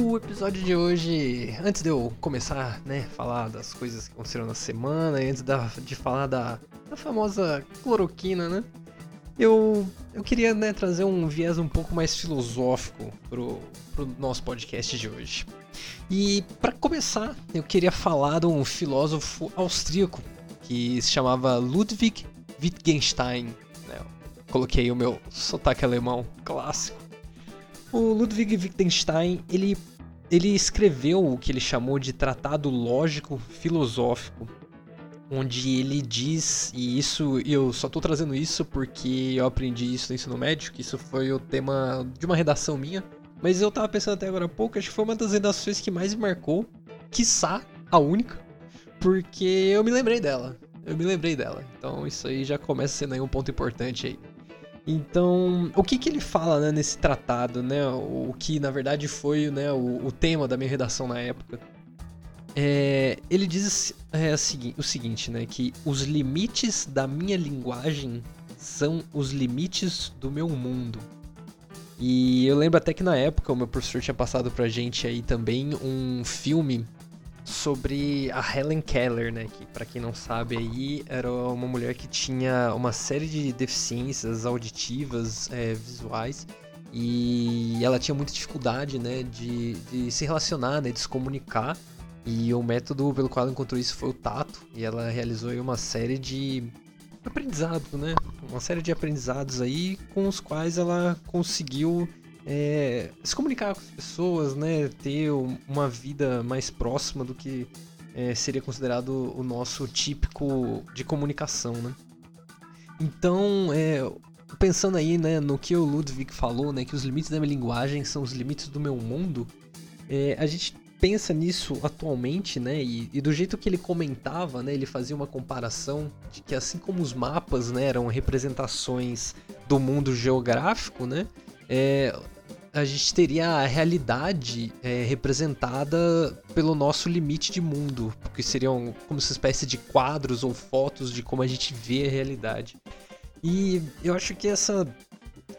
O episódio de hoje, antes de eu começar, né, falar das coisas que aconteceram na semana, antes da, de falar da, da famosa cloroquina, né, eu, eu queria, né, trazer um viés um pouco mais filosófico pro, pro nosso podcast de hoje. E para começar, eu queria falar de um filósofo austríaco que se chamava Ludwig Wittgenstein. Né? Coloquei o meu sotaque alemão clássico. O Ludwig Wittgenstein, ele, ele escreveu o que ele chamou de Tratado Lógico Filosófico, onde ele diz, e isso eu só estou trazendo isso porque eu aprendi isso no ensino médio, que isso foi o tema de uma redação minha, mas eu tava pensando até agora há pouco, acho que foi uma das redações que mais me marcou, quiçá a única, porque eu me lembrei dela. Eu me lembrei dela. Então isso aí já começa sendo aí um ponto importante aí. Então, o que que ele fala né, nesse tratado, né? O, que na verdade foi né, o, o tema da minha redação na época. É, ele diz é, o seguinte, né? Que os limites da minha linguagem são os limites do meu mundo. E eu lembro até que na época o meu professor tinha passado pra gente aí também um filme sobre a Helen Keller, né? Que para quem não sabe aí era uma mulher que tinha uma série de deficiências auditivas, é, visuais e ela tinha muita dificuldade, né, de, de se relacionar, né, de se comunicar. E o método pelo qual ela encontrou isso foi o tato. E ela realizou aí uma série de aprendizado, né? Uma série de aprendizados aí com os quais ela conseguiu é, se comunicar com as pessoas, né? Ter uma vida mais próxima do que é, seria considerado o nosso típico de comunicação, né? Então, é, pensando aí, né, no que o Ludwig falou, né, que os limites da minha linguagem são os limites do meu mundo, é, a gente pensa nisso atualmente, né, e, e, do jeito que ele comentava, né, ele fazia uma comparação de que assim como os mapas, né, eram representações do mundo geográfico, né, é, a gente teria a realidade é, representada pelo nosso limite de mundo, porque seriam como uma espécie de quadros ou fotos de como a gente vê a realidade. E eu acho que essa,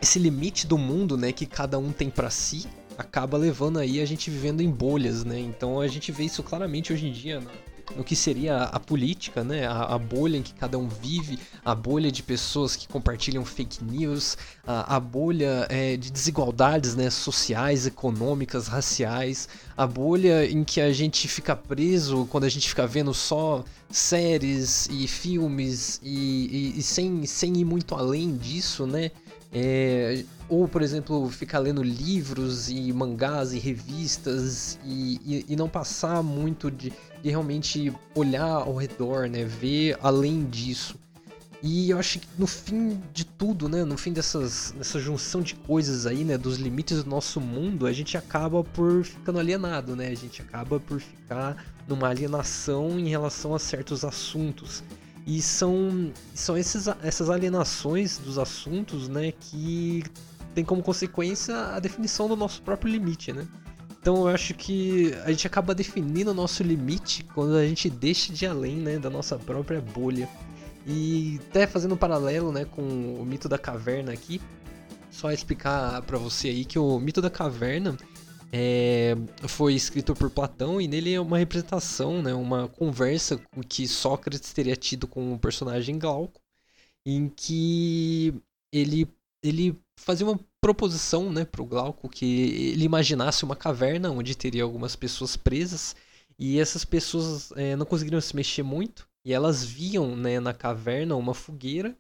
esse limite do mundo, né, que cada um tem para si, acaba levando aí a gente vivendo em bolhas, né? Então a gente vê isso claramente hoje em dia, né? No que seria a política, né? A, a, bolha em que cada um vive, a bolha de pessoas que compartilham fake news, a, a bolha é, de desigualdades né? sociais, econômicas, raciais, a bolha em que a gente fica preso quando a gente fica vendo só séries e filmes e, e, e sem, sem ir muito além disso, né? É, ou, por exemplo, ficar lendo livros e mangás e revistas e, e, e não passar muito de, de realmente olhar ao redor, né? Ver além disso. E eu acho que no fim de tudo, né, no fim dessas, dessa junção de coisas aí, né, dos limites do nosso mundo, a gente acaba por ficando alienado, né? A gente acaba por ficar numa alienação em relação a certos assuntos. E são, são esses, essas alienações dos assuntos, né, que tem como consequência a definição do nosso próprio limite, né? Então eu acho que a gente acaba definindo o nosso limite quando a gente deixa de além né, da nossa própria bolha. E até fazendo um paralelo né, com o mito da caverna aqui, só explicar para você aí que o mito da caverna é, foi escrito por Platão e nele é uma representação, né, uma conversa que Sócrates teria tido com o personagem Glauco, em que ele, ele fazia uma proposição né, para o Glauco que ele imaginasse uma caverna onde teria algumas pessoas presas e essas pessoas é, não conseguiriam se mexer muito e elas viam né, na caverna uma fogueira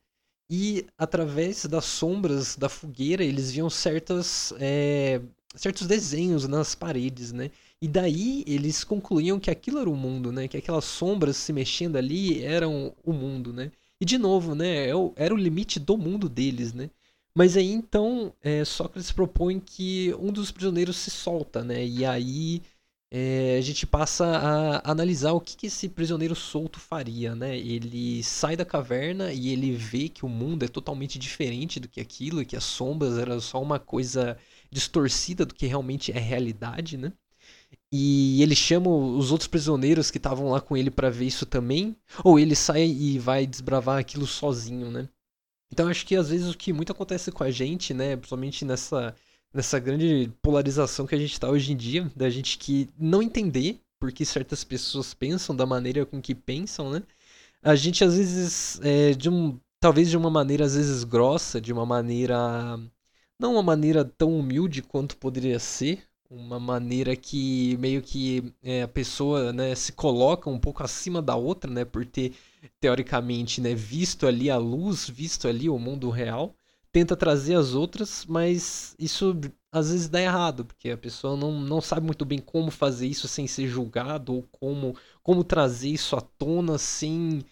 e através das sombras da fogueira eles viam certas, é, certos desenhos nas paredes, né? E daí eles concluíam que aquilo era o mundo, né? Que aquelas sombras se mexendo ali eram o mundo, né? E de novo, né? É era o limite do mundo deles, né? Mas aí então é, Sócrates propõe que um dos prisioneiros se solta, né? E aí é, a gente passa a analisar o que, que, esse prisioneiro solto faria, né? Ele sai da caverna e ele vê que o mundo é totalmente diferente do que aquilo, e que as sombras eram só uma coisa distorcida do que realmente é realidade, né? E ele chama os outros prisioneiros que estavam lá com ele para ver isso também, ou ele sai e vai desbravar aquilo sozinho, né? Então acho que às vezes o que muito acontece com a gente, né, principalmente nessa nessa grande polarização que a gente está hoje em dia, da gente que não entender por que certas pessoas pensam da maneira com que pensam, né? A gente às vezes, é, de um, talvez de uma maneira às vezes grossa, de uma maneira, não uma maneira tão humilde quanto poderia ser, uma maneira que meio que é, a pessoa né, se coloca um pouco acima da outra, né, por ter teoricamente né, visto ali a luz, visto ali o mundo real tenta trazer as outras, mas isso às vezes dá errado, porque a pessoa não, não sabe muito bem como fazer isso sem ser julgado, ou como, como trazer isso à tona sem.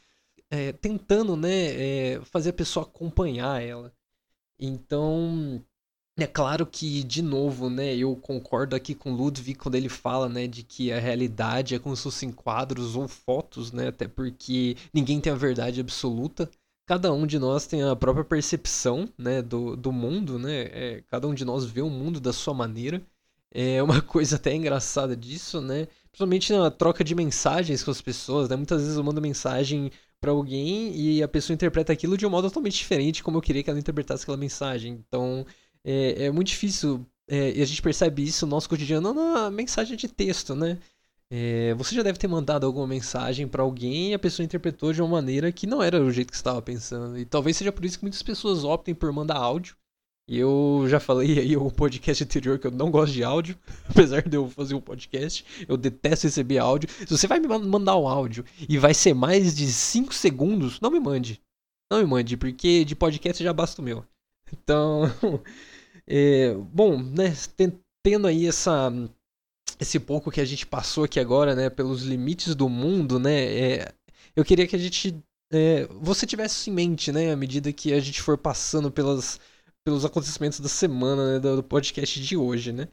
É, tentando né, é, fazer a pessoa acompanhar ela. Então, é claro que, de novo, né, eu concordo aqui com Ludwig quando ele fala né, de que a realidade é como se fossem quadros ou fotos, né, até porque ninguém tem a verdade absoluta cada um de nós tem a própria percepção né, do, do mundo, né? É, cada um de nós vê o mundo da sua maneira. É uma coisa até engraçada disso, né? Principalmente na troca de mensagens com as pessoas, né? Muitas vezes eu mando mensagem para alguém e a pessoa interpreta aquilo de um modo totalmente diferente como eu queria que ela interpretasse aquela mensagem. Então, é, é muito difícil. É, e a gente percebe isso no nosso cotidiano na mensagem de texto, né? É, você já deve ter mandado alguma mensagem para alguém e a pessoa interpretou de uma maneira que não era o jeito que estava pensando. E talvez seja por isso que muitas pessoas optem por mandar áudio. E eu já falei aí no podcast anterior que eu não gosto de áudio, apesar de eu fazer um podcast, eu detesto receber áudio. Se você vai me mandar um áudio e vai ser mais de 5 segundos, não me mande. Não me mande, porque de podcast já basta o meu. Então, é, bom, né, tendo aí essa esse pouco que a gente passou aqui agora, né, pelos limites do mundo, né, é, eu queria que a gente, é, você tivesse em mente, né, à medida que a gente for passando pelas, pelos acontecimentos da semana, né, do, podcast de hoje, né.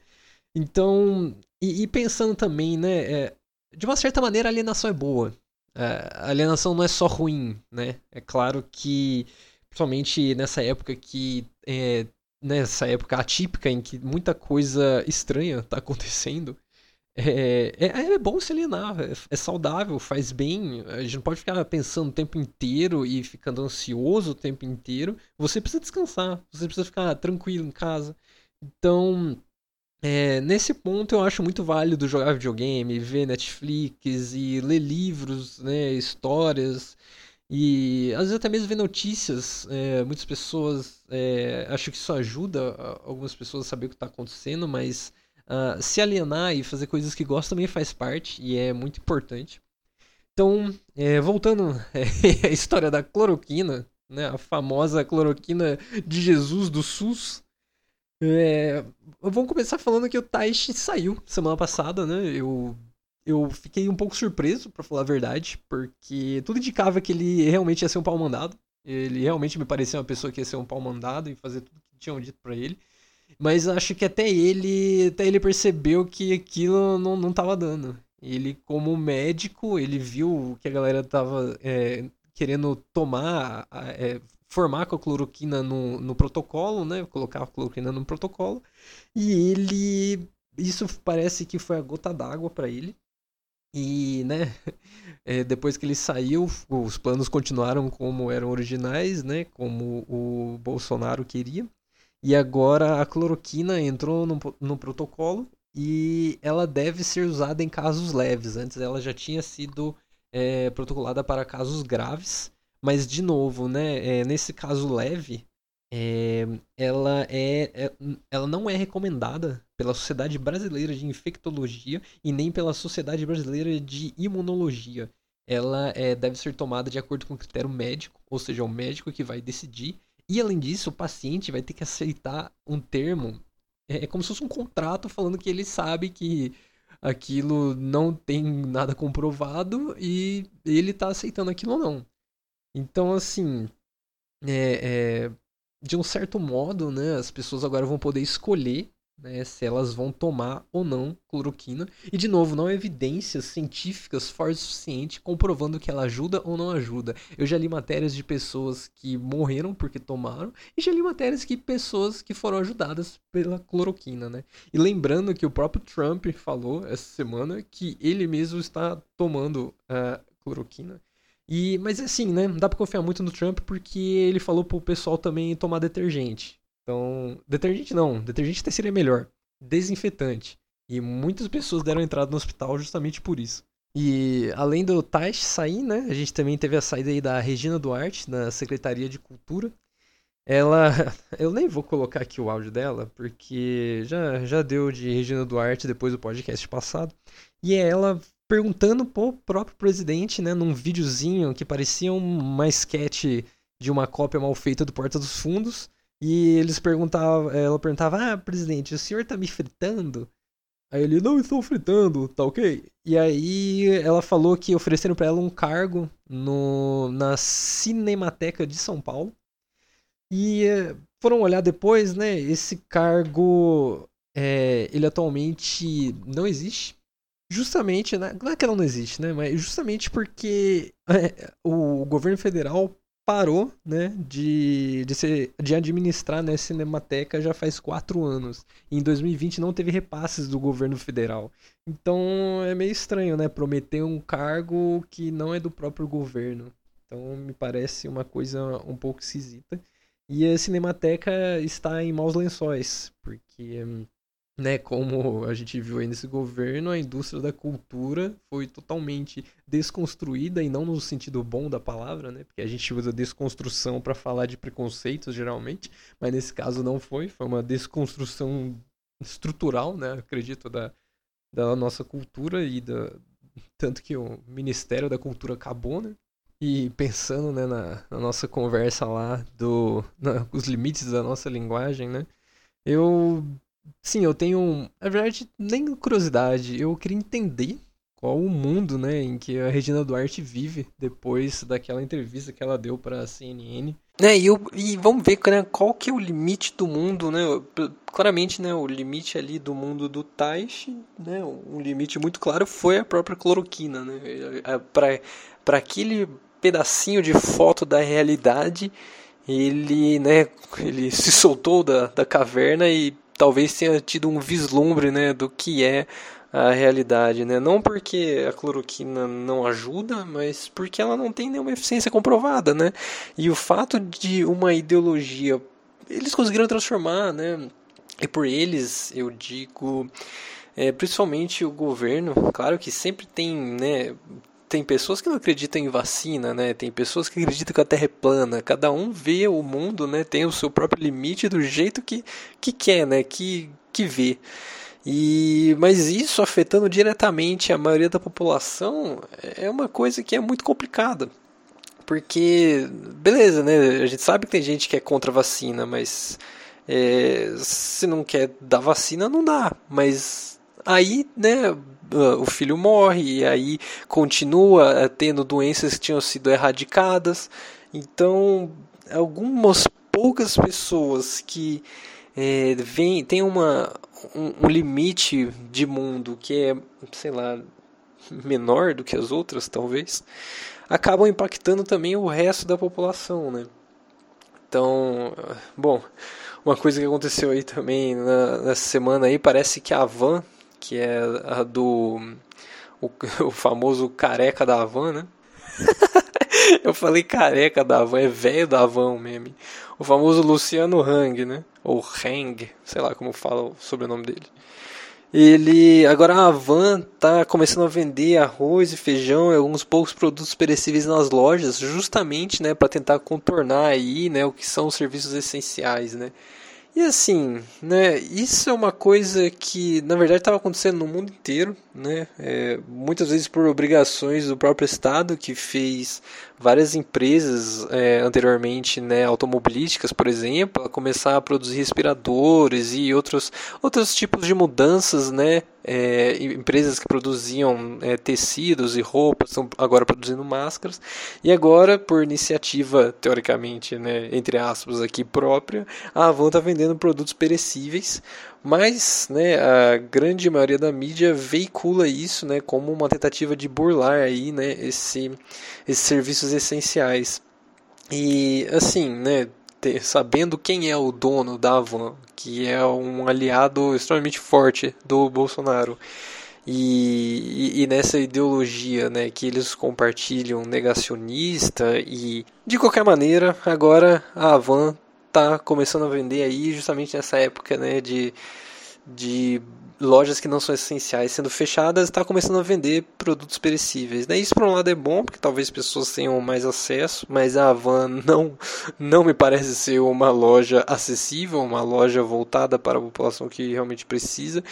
Então, e, e pensando também, né, é, de uma certa maneira a alienação é boa. É, a alienação não é só ruim, né. É claro que, principalmente nessa época que é, nessa época atípica em que muita coisa estranha está acontecendo, é, é, é, bom se alienar, é, é, saudável, faz bem. A gente não pode ficar pensando o tempo inteiro e ficando ansioso o tempo inteiro. Você precisa descansar, você precisa ficar tranquilo em casa. Então, é, nesse ponto eu acho muito válido jogar videogame, ver Netflix e ler livros, né, histórias. E às vezes até mesmo ver notícias. É, muitas pessoas é, acho que isso ajuda algumas pessoas a saber o que está acontecendo, mas Uh, se alienar e fazer coisas que gosta também faz parte e é muito importante. Então, é, voltando à história da cloroquina, né, a famosa cloroquina de Jesus do SUS. É, vamos começar falando que o Taishi saiu semana passada, né? Eu, eu fiquei um pouco surpreso, para falar a verdade, porque tudo indicava que ele realmente ia ser um pau mandado. Ele realmente me parecia uma pessoa que ia ser um pau mandado e fazer tudo que tinham dito para ele. Mas acho que até ele, até ele percebeu que aquilo não, não tava dando. Ele, como médico, ele viu que a galera tava é, querendo tomar, é, formar com a cloroquina no, no protocolo, né? Colocar a cloroquina no protocolo. E ele. Isso parece que foi a gota d'água para ele. E, né, é, depois que ele saiu, os planos continuaram como eram originais, né, como o Bolsonaro queria. E agora a cloroquina entrou no, no protocolo e ela deve ser usada em casos leves. Antes ela já tinha sido é, protocolada para casos graves, mas de novo, né, é, nesse caso leve, é, ela, é, é, ela não é recomendada pela Sociedade Brasileira de Infectologia e nem pela Sociedade Brasileira de Imunologia. Ela é, deve ser tomada de acordo com o critério médico, ou seja, o médico que vai decidir e além disso, o paciente vai ter que aceitar um termo. É, é como se fosse um contrato falando que ele sabe que aquilo não tem nada comprovado e ele está aceitando aquilo ou não. Então, assim, é, é, de um certo modo, né, as pessoas agora vão poder escolher né, se elas vão tomar ou não cloroquina. E de novo, não há evidências científicas fortes o suficiente comprovando que ela ajuda ou não ajuda. Eu já li matérias de pessoas que morreram porque tomaram e já li matérias que pessoas que foram ajudadas pela cloroquina, né? E lembrando que o próprio Trump falou essa semana que ele mesmo está tomando uh, cloroquina. E, mas assim, né? Não dá pra confiar muito no Trump porque ele falou pro pessoal também tomar detergente. Então, detergente não, detergente até seria melhor. Desinfetante. E muitas pessoas deram entrada no hospital justamente por isso. E além do Taish sair, né, a gente também teve a saída aí da Regina Duarte, da Secretaria de Cultura. Ela, eu nem vou colocar aqui o áudio dela, porque já, já deu de Regina Duarte depois do podcast passado. E ela perguntando pro próprio presidente, né, num videozinho que parecia uma sketch de uma cópia mal feita do Porta dos Fundos, e eles perguntavam, ela perguntava: "Ah, presidente, o senhor tá me fritando?" Aí ele: "Não estou fritando, tá OK?" E aí ela falou que ofereceram para ela um cargo no na Cinemateca de São Paulo. E eh, foram olhar depois, né? Esse cargo, é, ele atualmente não existe. Justamente, né? Não é que ela não existe, né? Mas justamente porque é, o governo federal parou, né, de, de, ser, de administrar né, Cinemateca já faz quatro anos. Em 2020 não teve repasses do governo federal. Então é meio estranho, né, prometer um cargo que não é do próprio governo. Então me parece uma coisa um pouco esquisita. E a Cinemateca está em maus lençóis, porque hum, né, como a gente viu aí nesse governo, a indústria da cultura foi totalmente desconstruída e não no sentido bom da palavra, né? Porque a gente usa desconstrução para falar de preconceitos geralmente, mas nesse caso não foi, foi uma desconstrução estrutural, né? Acredito da, da nossa cultura e da tanto que o Ministério da Cultura acabou, né? E pensando né, na, na nossa conversa lá do na, os limites da nossa linguagem, né? Eu Sim, eu tenho, na verdade, nem curiosidade, eu queria entender qual o mundo, né, em que a Regina Duarte vive depois daquela entrevista que ela deu para a CNN. É, e, eu, e vamos ver né, qual que é o limite do mundo, né? Claramente, né, o limite ali do mundo do Taish, né, um limite muito claro foi a própria cloroquina, né? Para aquele pedacinho de foto da realidade, ele, né, ele se soltou da, da caverna e talvez tenha tido um vislumbre né, do que é a realidade, né? Não porque a cloroquina não ajuda, mas porque ela não tem nenhuma eficiência comprovada, né? E o fato de uma ideologia eles conseguiram transformar, né? E por eles eu digo, é, principalmente o governo, claro que sempre tem, né? Tem pessoas que não acreditam em vacina, né? Tem pessoas que acreditam que a Terra é plana. Cada um vê o mundo, né? Tem o seu próprio limite do jeito que, que quer, né? Que, que vê. E, mas isso afetando diretamente a maioria da população é uma coisa que é muito complicada. Porque, beleza, né? A gente sabe que tem gente que é contra a vacina, mas é, se não quer dar vacina, não dá. Mas aí, né, o filho morre e aí continua eh, tendo doenças que tinham sido erradicadas. Então, algumas poucas pessoas que é, vem, tem uma, um, um, limite de mundo que é, sei lá, menor do que as outras, talvez, acabam impactando também o resto da população, né? Então, bom, uma coisa que aconteceu aí também na, nessa semana aí, parece que a Van que é a do o, o famoso careca da Havan, né? Eu falei careca da Havan, é velho da Havan o meme. O famoso Luciano Hang, né? Ou Hang, sei lá como fala o sobrenome dele. Ele agora a Havan tá começando a vender arroz e feijão e alguns poucos produtos perecíveis nas lojas, justamente, né, para tentar contornar aí, né, o que são os serviços essenciais, né? E assim, né, isso é uma coisa que na verdade estava acontecendo no mundo inteiro, né, é, muitas vezes por obrigações do próprio Estado, que fez várias empresas é, anteriormente né, automobilísticas, por exemplo, a começar a produzir respiradores e outros, outros tipos de mudanças né, é, empresas que produziam é, tecidos e roupas estão agora produzindo máscaras. E agora, por iniciativa, teoricamente, né, entre aspas, aqui própria, a Avon está vendendo produtos perecíveis. Mas né, a grande maioria da mídia veicula isso né, como uma tentativa de burlar aí, né, esse, esses serviços essenciais. E assim, né, ter, sabendo quem é o dono da Avon, que é um aliado extremamente forte do Bolsonaro, e, e, e, nessa ideologia né, que eles compartilham negacionista e de qualquer maneira agora a Avan está começando a vender aí justamente nessa época né, de, de lojas que não são essenciais sendo fechadas, está começando a vender produtos perecíveis. Né? Isso por um lado é bom, porque talvez pessoas tenham mais acesso, mas a Avan não, não me parece ser uma loja acessível, uma loja voltada para a população que realmente precisa.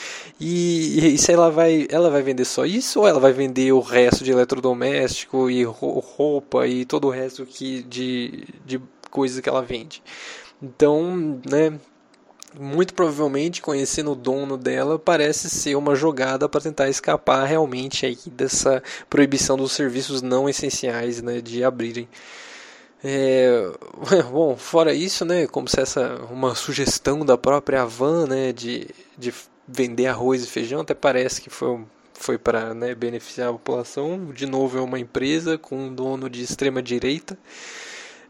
E, e se ela vai, ela vai vender só isso ou ela vai vender o resto de eletrodoméstico e roupa e todo o resto que de, de coisas que ela vende? Então, né, muito provavelmente, conhecendo o dono dela, parece ser uma jogada para tentar escapar realmente aí dessa proibição dos serviços não essenciais né, de abrirem. É, bom, fora isso, né, como se essa uma sugestão da própria Avan, né, de, de vender arroz e feijão, até parece que foi foi para né, beneficiar a população. De novo, é uma empresa com um dono de extrema direita.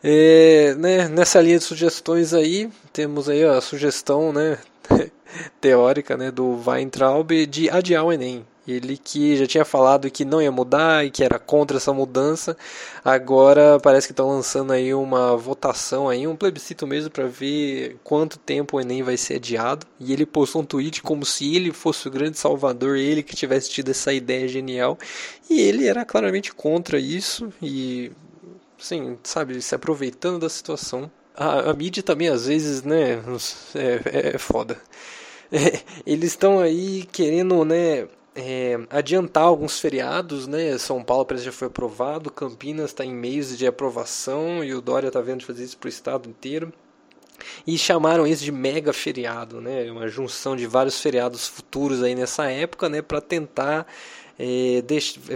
É, né, nessa linha de sugestões aí, temos aí a sugestão né, teórica né, do Weintraub de adiar o Enem. Ele que já tinha falado que não ia mudar e que era contra essa mudança, agora parece que estão lançando aí uma votação aí, um plebiscito mesmo para ver quanto tempo o Enem vai ser adiado. E ele postou um tweet como se ele fosse o grande salvador, ele que tivesse tido essa ideia genial. E ele era claramente contra isso e sim, sabe, se aproveitando da situação. A, a mídia também, às vezes, né, é, é foda. É, eles estão aí querendo, né, é, adiantar alguns feriados, né? São Paulo parece já foi aprovado, Campinas está em meios de aprovação e o Dória está vendo fazer isso para o estado inteiro. E chamaram isso de mega feriado, né? Uma junção de vários feriados futuros aí nessa época, né? Para tentar é,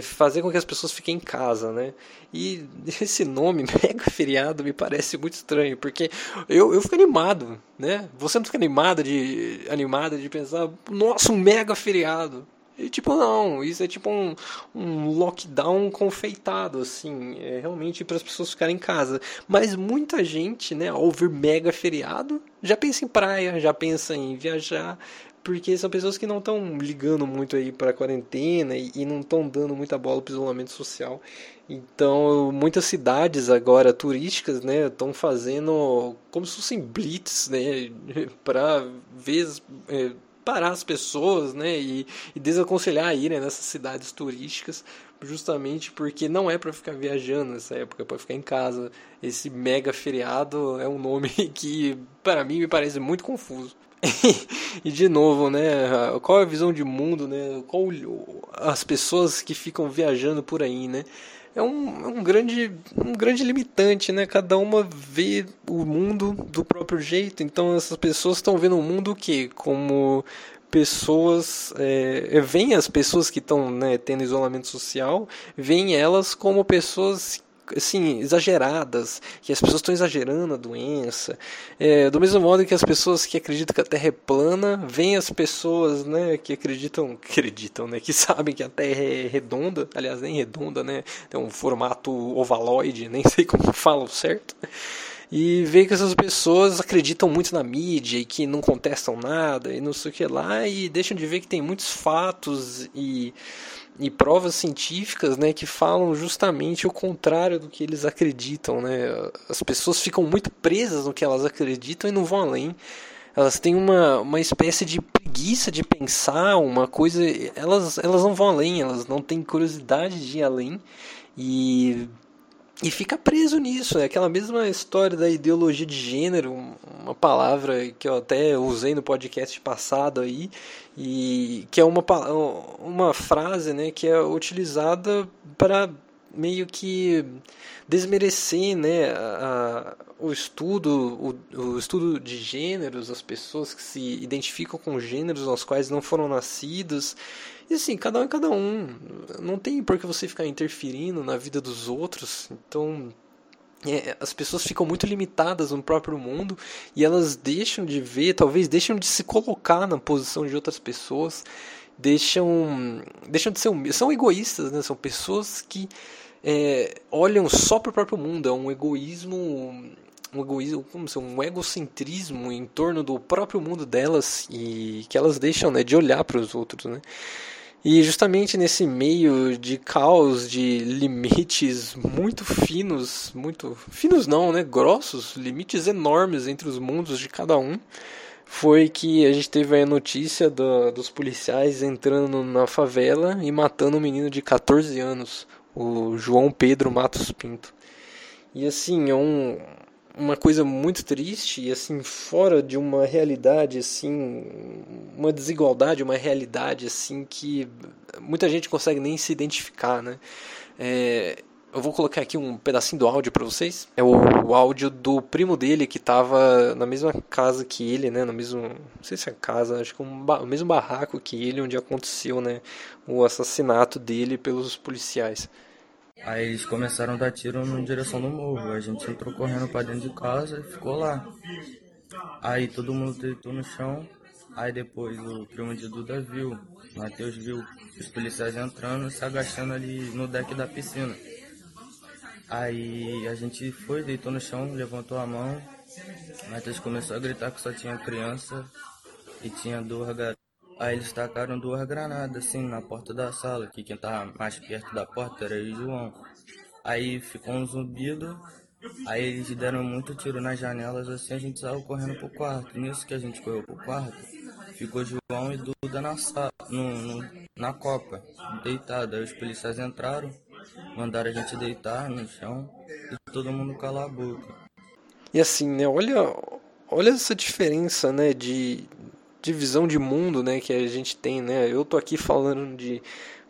fazer com que as pessoas fiquem em casa, né? E esse nome, mega feriado, me parece muito estranho, porque eu, eu fico animado, né? Você não fica animado de, animada de pensar, nossa, um mega feriado. E, tipo, não, isso é tipo um, um lockdown confeitado, assim, é realmente para as pessoas ficarem em casa. Mas muita gente, né, ao ouvir mega feriado, já pensa em praia, já pensa em viajar, porque são pessoas que não estão ligando muito aí para a quarentena e, e não estão dando muita bola para isolamento social. Então, muitas cidades agora turísticas, né, estão fazendo como se fossem blitz, né, para ver é, parar as pessoas, né, e, e desaconselhar a irem nessas cidades turísticas, justamente porque não é para ficar viajando nessa época, é para ficar em casa. Esse mega feriado é um nome que para mim me parece muito confuso. e de novo, né? Qual é a visão de mundo, né? Qual as pessoas que ficam viajando por aí, né? É um, é um, grande, um grande limitante, né? Cada uma vê o mundo do próprio jeito. Então essas pessoas estão vendo o mundo o quê? Como pessoas é, veem as pessoas que estão né, tendo isolamento social, veem elas como pessoas assim, exageradas, que as pessoas estão exagerando a doença. É, do mesmo modo que as pessoas que acreditam que a Terra é plana, veem as pessoas né, que acreditam, acreditam, né, que sabem que a Terra é redonda, aliás, nem redonda, né, tem um formato ovaloide, nem sei como falam certo e vê que essas pessoas acreditam muito na mídia e que não contestam nada e não sei o que lá e deixam de ver que tem muitos fatos e e provas científicas né, que falam justamente o contrário do que eles acreditam. Né? As pessoas ficam muito presas no que elas acreditam e não vão além. Elas têm uma, uma espécie de preguiça de pensar uma coisa. Elas, elas não vão além, elas não têm curiosidade de ir além. E e fica preso nisso. É aquela mesma história da ideologia de gênero, uma palavra que eu até usei no podcast passado aí, e que é uma, uma frase né, que é utilizada para meio que desmerecer né, a, o estudo o, o, estudo de gêneros, as pessoas que se identificam com gêneros aos quais não foram nascidos. E assim, cada um é cada um. Não tem por que você ficar interferindo na vida dos outros. Então, é, as pessoas ficam muito limitadas no próprio mundo e elas deixam de ver, talvez deixam de se colocar na posição de outras pessoas, deixam, deixam de ser são egoístas, né? São pessoas que é, olham só para o próprio mundo. É um egoísmo, um egoísmo, como se um egocentrismo em torno do próprio mundo delas e que elas deixam, né, de olhar para os outros, né? E justamente nesse meio de caos, de limites muito finos, muito finos não, né, grossos, limites enormes entre os mundos de cada um, foi que a gente teve a notícia do, dos policiais entrando na favela e matando um menino de 14 anos, o João Pedro Matos Pinto. E assim, é um, uma coisa muito triste e assim fora de uma realidade assim uma desigualdade uma realidade assim que muita gente consegue nem se identificar né? É, eu vou colocar aqui um pedacinho do áudio para vocês. É o, o, áudio do primo dele que estava na mesma casa que ele né? No mesmo não sei se é casa acho que um, o mesmo barraco que ele onde aconteceu né? O assassinato dele pelos policiais Aí eles começaram a dar tiro na direção do morro. A gente entrou correndo para dentro de casa e ficou lá. Aí todo mundo deitou no chão. Aí depois o primo de Duda viu, Matheus viu os policiais entrando se agachando ali no deck da piscina. Aí a gente foi, deitou no chão, levantou a mão. Matheus começou a gritar que só tinha criança e tinha duas garotas. Aí eles tacaram duas granadas assim na porta da sala, que quem tava mais perto da porta era o João. Aí ficou um zumbido, aí eles deram muito tiro nas janelas assim, a gente saiu correndo pro quarto. Nisso que a gente correu pro quarto, ficou João e Duda na sala, no, no, na copa, deitado. Aí os policiais entraram, mandaram a gente deitar no chão e todo mundo calar a boca. E assim, né, olha, olha essa diferença, né, de, de visão de mundo né, que a gente tem. Né? Eu tô aqui falando de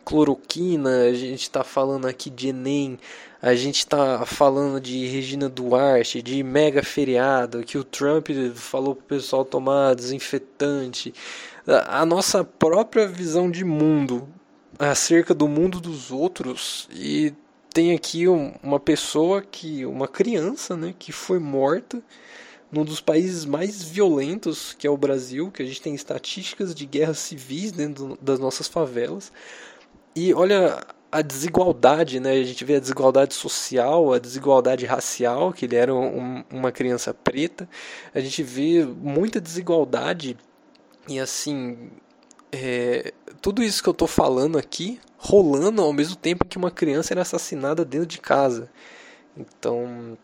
cloroquina, a gente está falando aqui de Enem, a gente está falando de Regina Duarte, de mega feriado, que o Trump falou pro pessoal tomar desinfetante. A nossa própria visão de mundo acerca do mundo dos outros e tem aqui uma pessoa que uma criança, né, que foi morta num dos países mais violentos, que é o Brasil, que a gente tem estatísticas de guerras civis dentro das nossas favelas. E olha a desigualdade, né? A gente vê a desigualdade social, a desigualdade racial, que ele era um, uma criança preta. A gente vê muita desigualdade e assim, é, tudo isso que eu estou falando aqui rolando ao mesmo tempo que uma criança era assassinada dentro de casa. Então,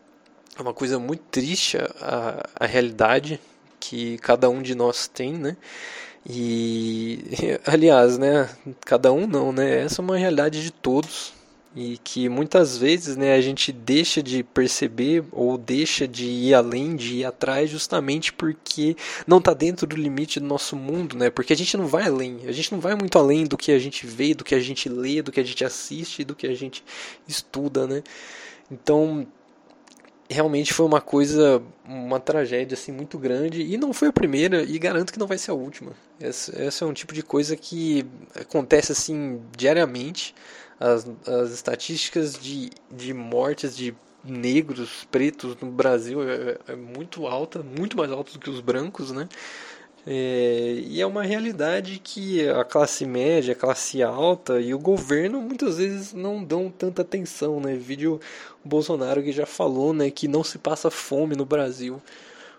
é uma coisa muito triste a, a realidade que cada um de nós tem, né? E aliás, né, cada um não, né? Essa é uma realidade de todos e que muitas vezes, né, a gente deixa de perceber ou deixa de ir além, de ir atrás, justamente porque não está dentro do limite do nosso mundo, né? Porque a gente não vai além, a gente não vai muito além do que a gente vê, do que a gente lê, do que a gente assiste, do que a gente estuda, né? Então, realmente foi uma coisa, uma tragédia assim muito grande e não foi a primeira e garanto que não vai ser a última. Essa, essa é um tipo de coisa que acontece assim diariamente. As, as estatísticas de, de mortes de negros, pretos no Brasil é, é muito alta, muito mais alta do que os brancos, né? É, e é uma realidade que a classe média, a classe alta e o governo muitas vezes não dão tanta atenção, né? Vídeo o Bolsonaro que já falou, né, que não se passa fome no Brasil.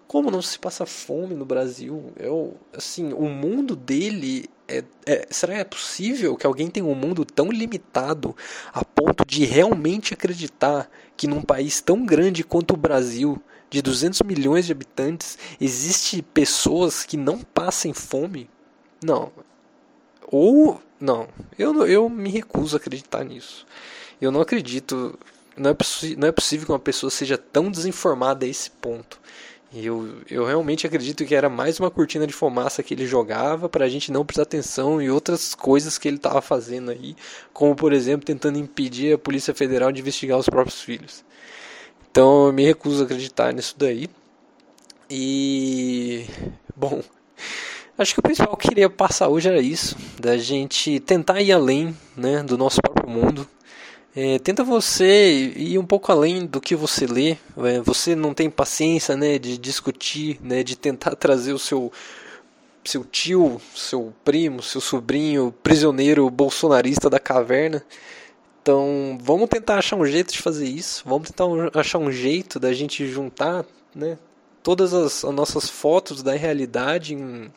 Como não se passa fome no Brasil? Eu, assim, o mundo dele é, é, será que é possível que alguém tenha um mundo tão limitado a ponto de realmente acreditar que num país tão grande quanto o Brasil de 200 milhões de habitantes, existe pessoas que não passem fome? Não. Ou não, eu eu me recuso a acreditar nisso. Eu não acredito, não é, não é possível que uma pessoa seja tão desinformada a esse ponto Eu, eu realmente acredito que era mais uma cortina de fumaça que ele jogava para a gente não prestar atenção em outras coisas que ele estava fazendo aí, como por exemplo tentando impedir a Polícia Federal de investigar os próprios filhos. Então eu me recuso a acreditar nisso daí. E bom, acho que o principal que eu queria passar hoje era isso, da gente tentar ir além, né, do nosso próprio mundo, é, tenta você ir um pouco além do que você lê. É, você não tem paciência né, de discutir, né, de tentar trazer o seu, seu tio, seu primo, seu sobrinho, prisioneiro bolsonarista da caverna. Então vamos tentar achar um jeito de fazer isso. Vamos tentar achar um jeito da gente juntar né, todas as, as nossas fotos da realidade em,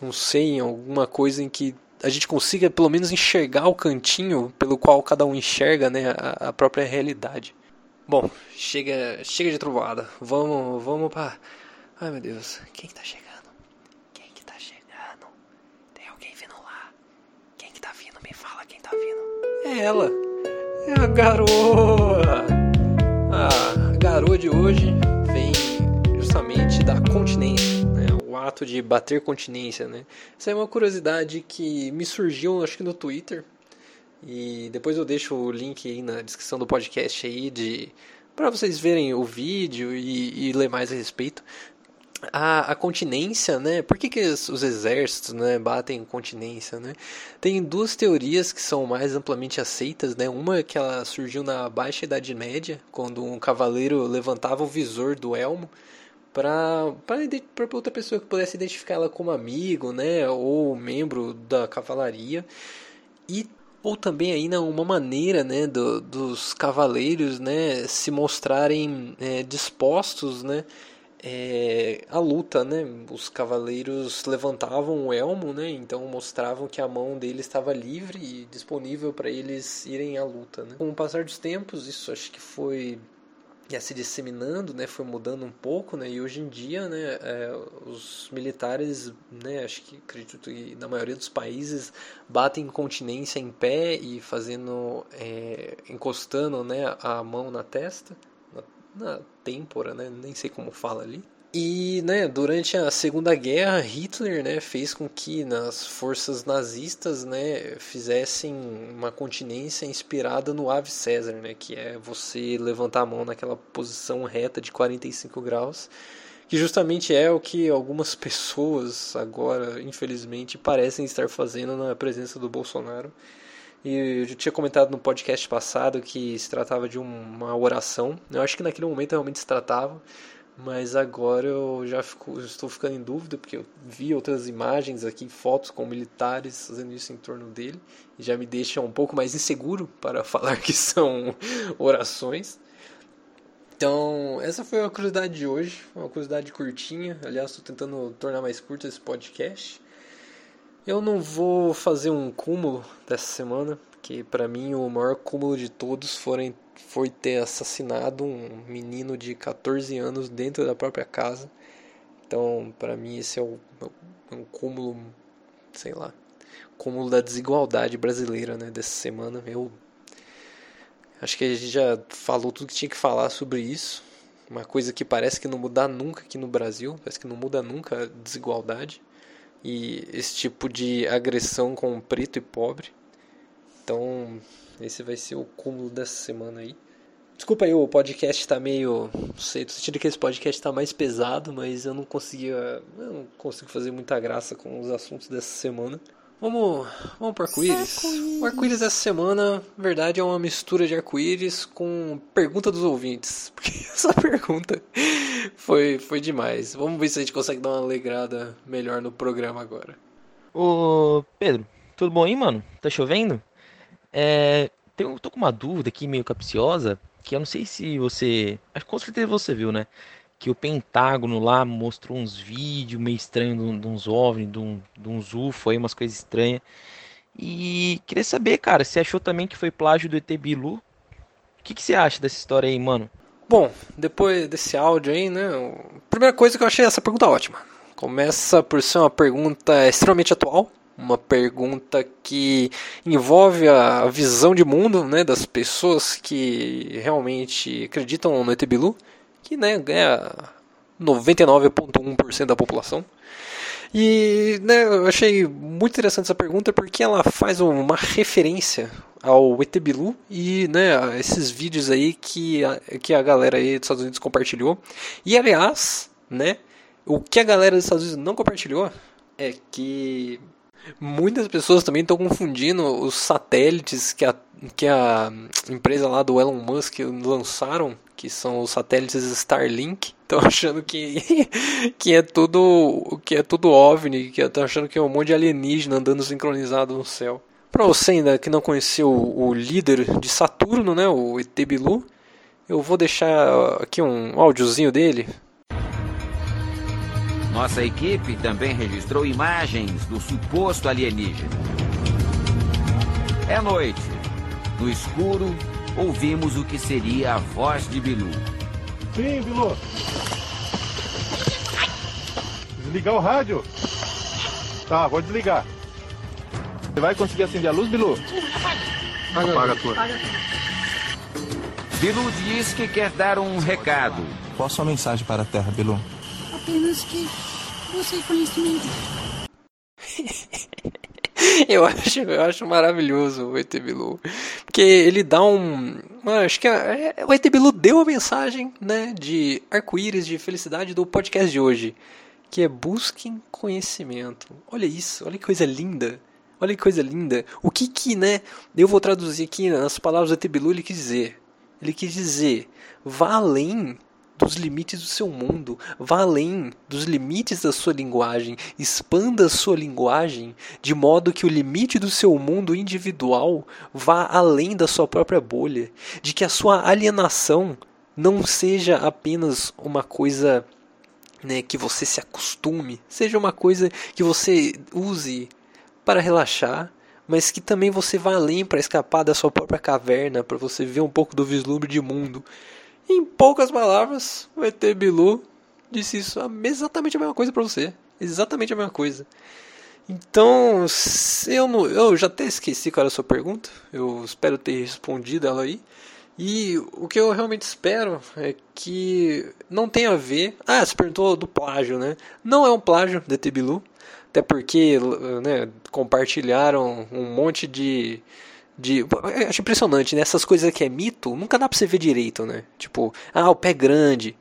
não sei, em alguma coisa em que a gente consiga pelo menos enxergar o cantinho pelo qual cada um enxerga né, a, a própria realidade. Bom, chega, chega de trovoada. Vamos, vamos para. Ai meu Deus, quem que tá chegando? Quem que tá chegando? Tem alguém vindo lá? Quem que tá vindo? Me fala quem tá vindo. É ela. É a garoa. A garoa de hoje vem justamente da continência ato de bater continência, né? Essa é uma curiosidade que me surgiu, acho que no Twitter. E depois eu deixo o link aí na descrição do podcast aí de para vocês verem o vídeo e, e, ler mais a respeito. A, a continência, né? Por que, que os exércitos né, batem continência, né? Tem duas teorias que são mais amplamente aceitas, né? Uma é que ela surgiu na Baixa Idade Média, quando um cavaleiro levantava o visor do elmo para outra pessoa que pudesse identificar ela como amigo, né, ou membro da cavalaria e ou também aí né, uma maneira né, do, dos cavaleiros né, se mostrarem é, dispostos né, é, à luta. Né? Os cavaleiros levantavam o elmo, né, então mostravam que a mão deles estava livre e disponível para eles irem à luta. Né? Com o passar dos tempos, isso acho que foi ia se disseminando, né, foi mudando um pouco, né, e hoje em dia, né, é, os militares, né, acho que acredito que na maioria dos países batem continência em pé e fazendo, é, encostando, né, a mão na testa, na, têmpora, né, nem sei como fala ali, e né, durante a Segunda Guerra, Hitler né, fez com que nas forças nazistas né, fizessem uma continência inspirada no Ave César, né, que é você levantar a mão naquela posição reta de 45 graus, que justamente é o que algumas pessoas agora, infelizmente, parecem estar fazendo na presença do Bolsonaro. E eu tinha comentado no podcast passado que se tratava de uma oração. Eu acho que naquele momento realmente se tratava mas agora eu já fico, estou ficando em dúvida porque eu vi outras imagens aqui, fotos com militares fazendo isso em torno dele e já me deixa um pouco mais inseguro para falar que são orações. Então, essa foi a curiosidade de hoje, uma curiosidade curtinha. Aliás, estou tentando tornar mais curto esse podcast. Eu não vou fazer um cúmulo dessa semana, porque para mim o maior cúmulo de todos foram foi ter assassinado um menino de 14 anos dentro da própria casa. Então, para mim, esse é, o, é um cúmulo, sei lá, cúmulo da desigualdade brasileira, né, dessa semana. Eu acho que a gente já falou tudo que tinha que falar sobre isso. Uma coisa que parece que não muda nunca aqui no Brasil, parece que não muda nunca a desigualdade e esse tipo de agressão com preto e pobre. Então, esse vai ser o cúmulo dessa semana aí. Desculpa aí, o podcast tá meio. Não sei, tô sentindo que esse podcast tá mais pesado, mas eu não conseguia. Eu não consigo fazer muita graça com os assuntos dessa semana. Vamos, vamos pro arco-íris. O arco-íris dessa semana, na verdade, é uma mistura de arco-íris com pergunta dos ouvintes. Porque essa pergunta foi, foi demais. Vamos ver se a gente consegue dar uma alegrada melhor no programa agora. Ô, Pedro, tudo bom aí, mano? Tá chovendo? É, tenho, tô com uma dúvida aqui meio capciosa, que eu não sei se você. Acho que com certeza você viu, né? Que o Pentágono lá mostrou uns vídeos meio estranhos de uns OVNI, de, um, de uns UFO aí, umas coisas estranhas. E queria saber, cara, você achou também que foi plágio do ET Bilu? O que, que você acha dessa história aí, mano? Bom, depois desse áudio aí, né? Primeira coisa que eu achei essa pergunta ótima. Começa por ser uma pergunta extremamente atual, uma pergunta que envolve a visão de mundo né, das pessoas que realmente acreditam no ET Bilu, que né, é 99,1% da população. E né, eu achei muito interessante essa pergunta porque ela faz uma referência ao ET Bilu e né, esses vídeos aí que a, que a galera aí dos Estados Unidos compartilhou. E aliás, né, o que a galera dos Estados Unidos não compartilhou é que muitas pessoas também estão confundindo os satélites que a, que a empresa lá do Elon Musk lançaram, que são os satélites Starlink. Estão achando que, que é tudo que é tudo OVNI, que estão achando que é um monte de alienígena andando sincronizado no céu. Para você ainda que não conheceu o líder de Saturno, né, o ET Bilu, eu vou deixar aqui um áudiozinho dele. Nossa equipe também registrou imagens do suposto alienígena. É noite. No escuro, ouvimos o que seria a voz de Bilu. Sim, Bilu. Desligar o rádio? Tá, vou desligar. Você vai conseguir acender a luz, Bilu? Apaga a tua. Bilu diz que quer dar um recado. Qual a sua mensagem para a Terra, Bilu? Apenas que você conhecimento. eu acho, eu acho maravilhoso o ET Bilu, porque ele dá um, acho que é, é, o ET Bilu deu a mensagem, né, de arco-íris de felicidade do podcast de hoje, que é busquem conhecimento. Olha isso, olha que coisa linda. Olha que coisa linda. O que que, né, eu vou traduzir aqui nas palavras do Etebilu, ele quis dizer. Ele quis dizer, vá além dos limites do seu mundo, vá além dos limites da sua linguagem, expanda a sua linguagem de modo que o limite do seu mundo individual vá além da sua própria bolha, de que a sua alienação não seja apenas uma coisa né, que você se acostume, seja uma coisa que você use para relaxar, mas que também você vá além para escapar da sua própria caverna, para você ver um pouco do vislumbre de mundo. Em poucas palavras, o ET Bilu disse isso, exatamente a mesma coisa para você, exatamente a mesma coisa. Então, eu, não, eu já até esqueci qual era a sua pergunta, eu espero ter respondido ela aí. E o que eu realmente espero é que não tenha a ver. Ah, você perguntou do plágio, né? Não é um plágio de ET Bilu. Até porque né, compartilharam um monte de. De acho impressionante, né? Essas coisas que é mito, nunca dá pra você ver direito, né? Tipo, ah, o pé grande.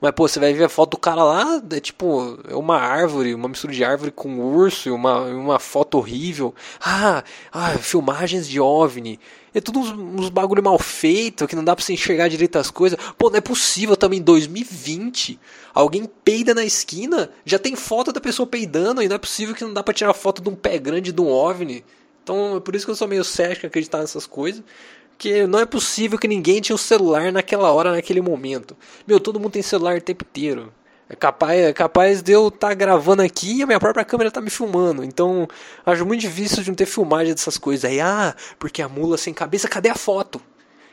Mas, pô, você vai ver a foto do cara lá, é tipo, é uma árvore, uma mistura de árvore com urso e uma, uma foto horrível. Ah, ah, filmagens de OVNI. É tudo uns, uns bagulho mal feito, que não dá pra você enxergar direito as coisas. Pô, não é possível também em 2020. Alguém peida na esquina, já tem foto da pessoa peidando, e não é possível que não dá pra tirar foto de um pé grande de um OVNI. Então é por isso que eu sou meio cético acreditar nessas coisas. Porque não é possível que ninguém tinha um celular naquela hora, naquele momento. Meu, todo mundo tem celular o tempo inteiro. É capaz, é capaz de eu estar tá gravando aqui e a minha própria câmera tá me filmando. Então, acho muito difícil de não ter filmagem dessas coisas. Aí, ah, porque a mula sem cabeça, cadê a foto?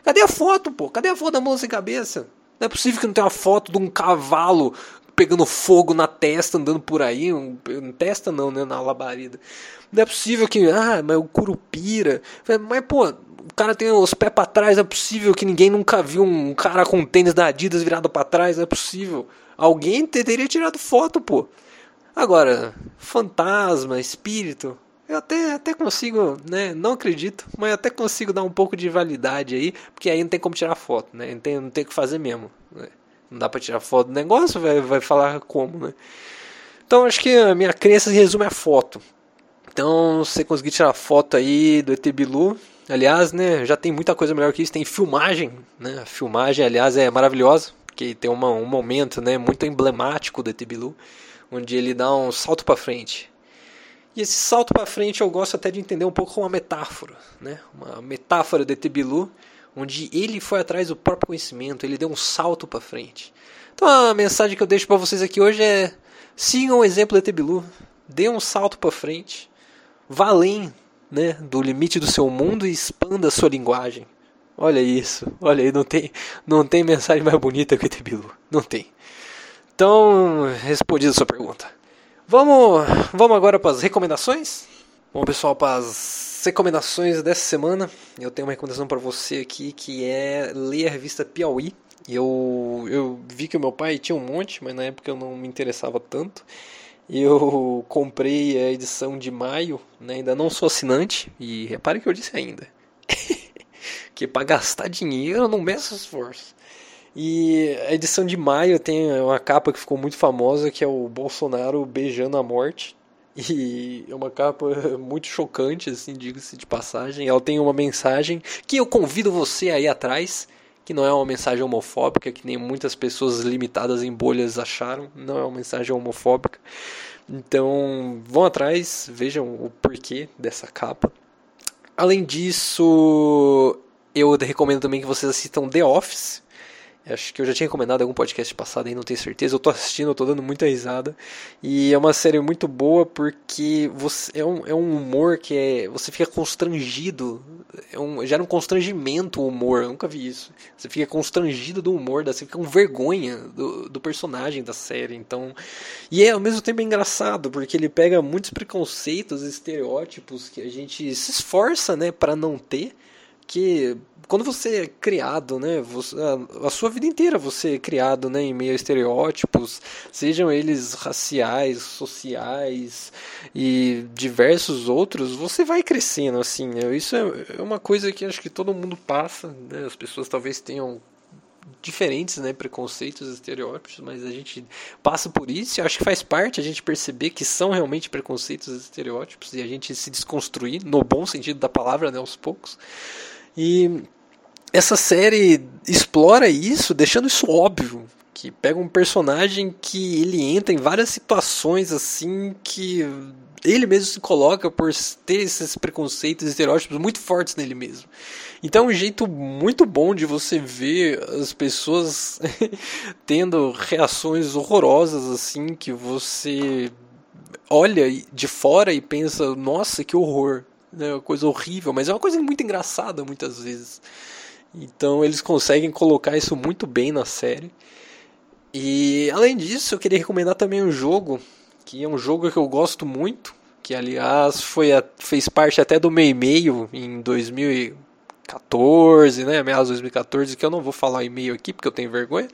Cadê a foto, pô? Cadê a foto da mula sem cabeça? Não é possível que não tenha uma foto de um cavalo pegando fogo na testa, andando por aí. Um, testa não, né? Na labareda. Não é possível que. Ah, mas o curupira. Mas, pô, o cara tem os pés para trás. Não é possível que ninguém nunca viu um cara com tênis da Adidas virado para trás. Não é possível. Alguém teria tirado foto, pô. Agora, fantasma, espírito, eu até, até consigo, né? Não acredito, mas até consigo dar um pouco de validade aí, porque aí não tem como tirar foto, né? Não tem, não tem o que fazer mesmo. Né? Não dá pra tirar foto do negócio, vai, vai falar como, né? Então acho que a minha crença se resume a foto. Então, se você conseguir tirar foto aí do ET Bilu, aliás, né, já tem muita coisa melhor que isso, tem filmagem, né? A filmagem, aliás, é maravilhosa que tem uma, um momento né, muito emblemático do ET Bilu, onde ele dá um salto para frente. E esse salto para frente eu gosto até de entender um pouco como uma metáfora, né? uma metáfora do ET Bilu, onde ele foi atrás do próprio conhecimento, ele deu um salto para frente. Então a mensagem que eu deixo para vocês aqui hoje é: sigam o exemplo do ET dê um salto para frente, vá além né, do limite do seu mundo e expanda a sua linguagem. Olha isso, olha aí, não tem, não tem mensagem mais bonita que o não tem. Então, respondida a sua pergunta. Vamos, vamos agora para as recomendações? Bom, pessoal, para as recomendações dessa semana, eu tenho uma recomendação para você aqui que é ler a revista Piauí. eu, eu vi que o meu pai tinha um monte, mas na época eu não me interessava tanto. Eu comprei a edição de maio, né? ainda não sou assinante, e repare que eu disse ainda. que para gastar dinheiro não meça esforço. E a edição de maio tem uma capa que ficou muito famosa, que é o Bolsonaro beijando a morte. E é uma capa muito chocante, assim, diga-se de passagem. Ela tem uma mensagem que eu convido você aí atrás, que não é uma mensagem homofóbica, que nem muitas pessoas limitadas em bolhas acharam. Não é uma mensagem homofóbica. Então, vão atrás, vejam o porquê dessa capa. Além disso, eu recomendo também que vocês assistam The Office, Acho que eu já tinha recomendado algum podcast passado aí, não tenho certeza. Eu tô assistindo, eu tô dando muita risada. E é uma série muito boa porque você, é, um, é um humor que é. Você fica constrangido. É um, gera um constrangimento o humor. Eu nunca vi isso. Você fica constrangido do humor, você fica com vergonha do, do personagem da série. Então. E é ao mesmo tempo engraçado, porque ele pega muitos preconceitos, estereótipos que a gente se esforça, né, para não ter. Que quando você é criado, né, você, a, a, sua vida inteira você é criado, né, em meio a estereótipos, sejam eles raciais, sociais e diversos outros, você vai crescendo assim, né? Isso é, é uma coisa que acho que todo mundo passa, né? As pessoas talvez tenham diferentes, né, preconceitos, estereótipos, mas a gente passa por isso e acho que faz parte a gente perceber que são realmente preconceitos e estereótipos e a gente se desconstruir no bom sentido da palavra, né, aos poucos. E essa série explora isso, deixando isso óbvio. Que pega um personagem que ele entra em várias situações assim que ele mesmo se coloca por ter esses preconceitos e estereótipos muito fortes nele mesmo. Então é um jeito muito bom de você ver as pessoas tendo reações horrorosas assim que você olha de fora e pensa, nossa, que horror. É uma coisa horrível, mas é uma coisa muito engraçada muitas vezes. Então eles conseguem colocar isso muito bem na série. E além disso, eu queria recomendar também um jogo, que é um jogo que eu gosto muito, que aliás foi a, fez parte até do meu e-mail em 2014, né, meados de 2014, que eu não vou falar e-mail aqui porque eu tenho vergonha.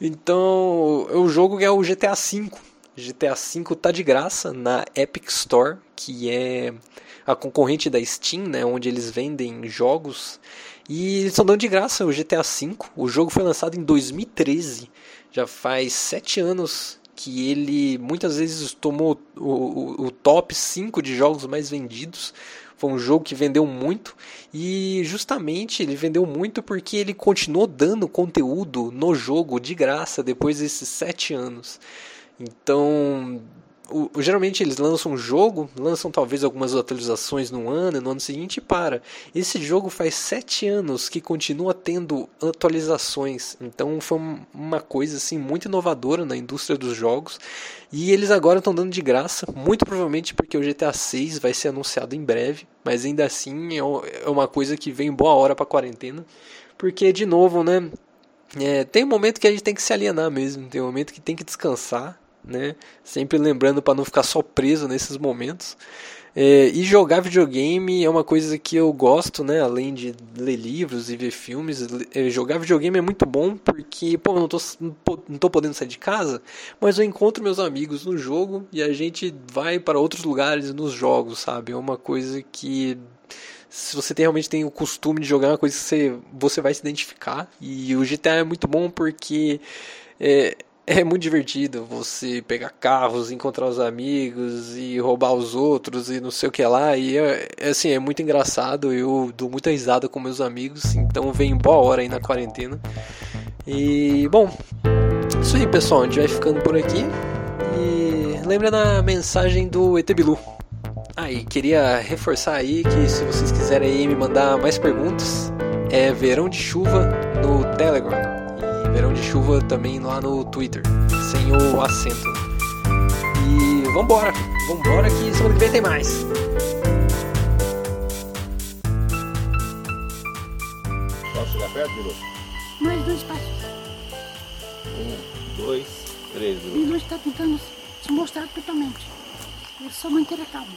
Então, o jogo é o GTA V. GTA V tá de graça na Epic Store, que é a concorrente da Steam, né, onde eles vendem jogos e eles estão dando de graça o GTA V. O jogo foi lançado em 2013. Já faz sete anos que ele muitas vezes tomou o, o, o top 5 de jogos mais vendidos. Foi um jogo que vendeu muito e justamente ele vendeu muito porque ele continuou dando conteúdo no jogo de graça depois desses sete anos. Então o, geralmente eles lançam um jogo, lançam talvez algumas atualizações no ano, no ano seguinte para. Esse jogo faz sete anos que continua tendo atualizações, então foi uma coisa assim muito inovadora na indústria dos jogos. E eles agora estão dando de graça, muito provavelmente porque o GTA 6 vai ser anunciado em breve, mas ainda assim é, é uma coisa que vem boa hora para quarentena, porque de novo, né? É, tem um momento que a gente tem que se alienar mesmo, tem um momento que tem que descansar né? Sempre lembrando para não ficar só preso nesses momentos. É, e jogar videogame é uma coisa que eu gosto, né? Além de ler livros e ver filmes, é, jogar videogame é muito bom porque, pô, eu não tô, não tô podendo sair de casa, mas eu encontro meus amigos no jogo e a gente vai para outros lugares nos jogos, sabe? É uma coisa que se você tem, realmente tem o costume de jogar, é uma coisa que você, você vai se identificar. E o GTA é muito bom porque é, é muito divertido você pegar carros, encontrar os amigos e roubar os outros e não sei o que lá. E é, é, assim, é muito engraçado. Eu dou muita risada com meus amigos, então vem boa hora aí na quarentena. E bom, isso aí pessoal, a gente vai ficando por aqui. E lembra da mensagem do Etebilu. Aí, ah, queria reforçar aí que se vocês quiserem me mandar mais perguntas, é verão de chuva no Telegram. Verão de Chuva também lá no Twitter, sem o acento. E vambora, vambora que semana que vem tem mais. Posso chegar perto, Bilu? Mais dois passos. Um, dois, três, Bilu. Bilu está tentando se mostrar totalmente. É só manter a calma.